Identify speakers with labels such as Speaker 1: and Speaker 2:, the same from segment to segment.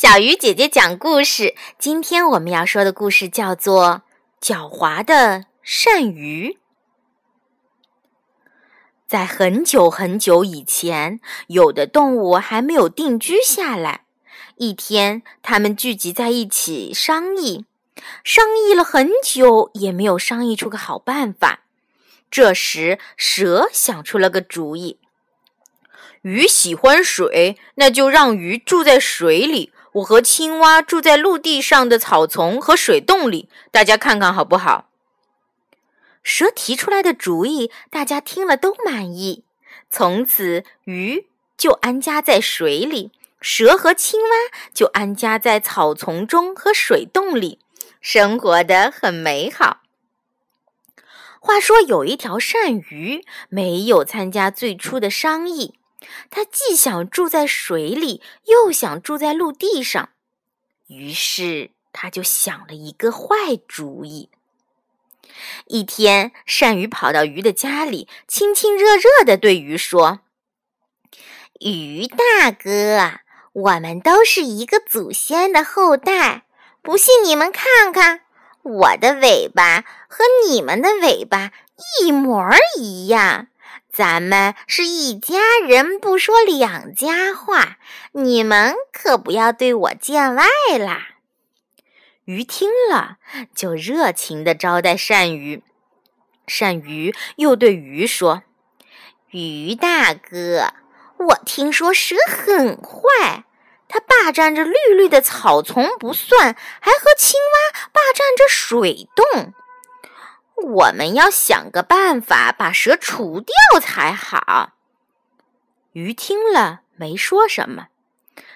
Speaker 1: 小鱼姐姐讲故事。今天我们要说的故事叫做《狡猾的鳝鱼》。在很久很久以前，有的动物还没有定居下来。一天，他们聚集在一起商议，商议了很久，也没有商议出个好办法。这时，蛇想出了个主意。鱼喜欢水，那就让鱼住在水里。我和青蛙住在陆地上的草丛和水洞里，大家看看好不好？蛇提出来的主意，大家听了都满意。从此，鱼就安家在水里，蛇和青蛙就安家在草丛中和水洞里，生活的很美好。话说，有一条鳝鱼没有参加最初的商议。他既想住在水里，又想住在陆地上，于是他就想了一个坏主意。一天，鳝鱼跑到鱼的家里，亲亲热热地对鱼说：“鱼大哥，我们都是一个祖先的后代，不信你们看看，我的尾巴和你们的尾巴一模一样。”咱们是一家人，不说两家话。你们可不要对我见外啦！鱼听了，就热情地招待鳝鱼。鳝鱼又对鱼说：“鱼大哥，我听说蛇很坏，它霸占着绿绿的草丛不算，还和青蛙霸占着水洞。”我们要想个办法把蛇除掉才好。鱼听了没说什么。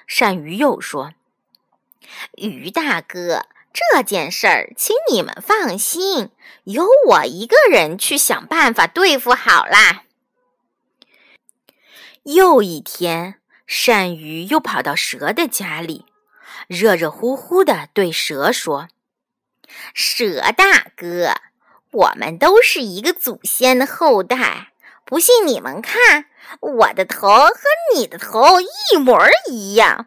Speaker 1: 鳝鱼又说：“鱼大哥，这件事儿，请你们放心，由我一个人去想办法对付好啦。”又一天，鳝鱼又跑到蛇的家里，热热乎乎的对蛇说：“蛇大哥。”我们都是一个祖先的后代，不信你们看，我的头和你的头一模一样。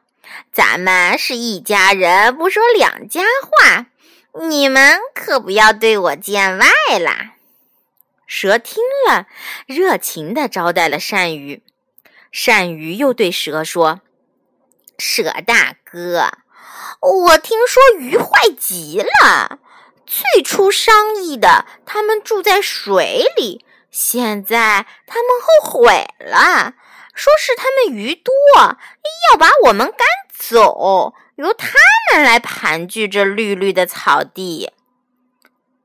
Speaker 1: 咱们是一家人，不说两家话。你们可不要对我见外啦。蛇听了，热情地招待了鳝鱼。鳝鱼又对蛇说：“蛇大哥，我听说鱼坏极了。”最初商议的，他们住在水里，现在他们后悔了，说是他们鱼多，要把我们赶走，由他们来盘踞这绿绿的草地。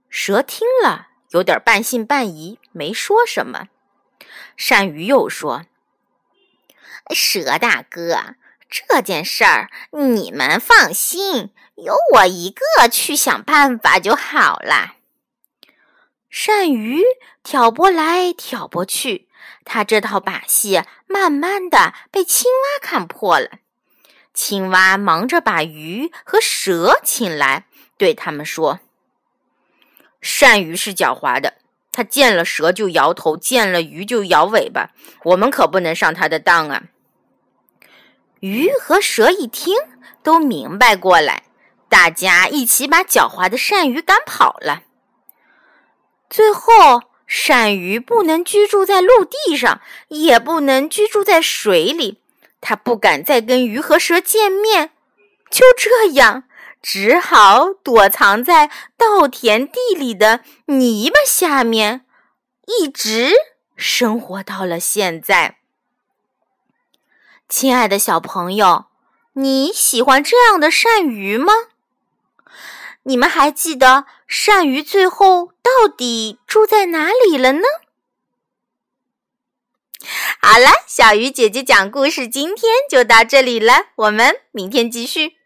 Speaker 1: 蛇听了，有点半信半疑，没说什么。鳝鱼又说：“蛇大哥。”这件事儿你们放心，由我一个去想办法就好了。鳝鱼挑拨来挑拨去，他这套把戏慢慢的被青蛙看破了。青蛙忙着把鱼和蛇请来，对他们说：“鳝鱼是狡猾的，他见了蛇就摇头，见了鱼就摇尾巴，我们可不能上他的当啊。”鱼和蛇一听，都明白过来，大家一起把狡猾的鳝鱼赶跑了。最后，鳝鱼不能居住在陆地上，也不能居住在水里，它不敢再跟鱼和蛇见面，就这样，只好躲藏在稻田地里的泥巴下面，一直生活到了现在。亲爱的小朋友，你喜欢这样的鳝鱼吗？你们还记得鳝鱼最后到底住在哪里了呢？好了，小鱼姐姐讲故事，今天就到这里了，我们明天继续。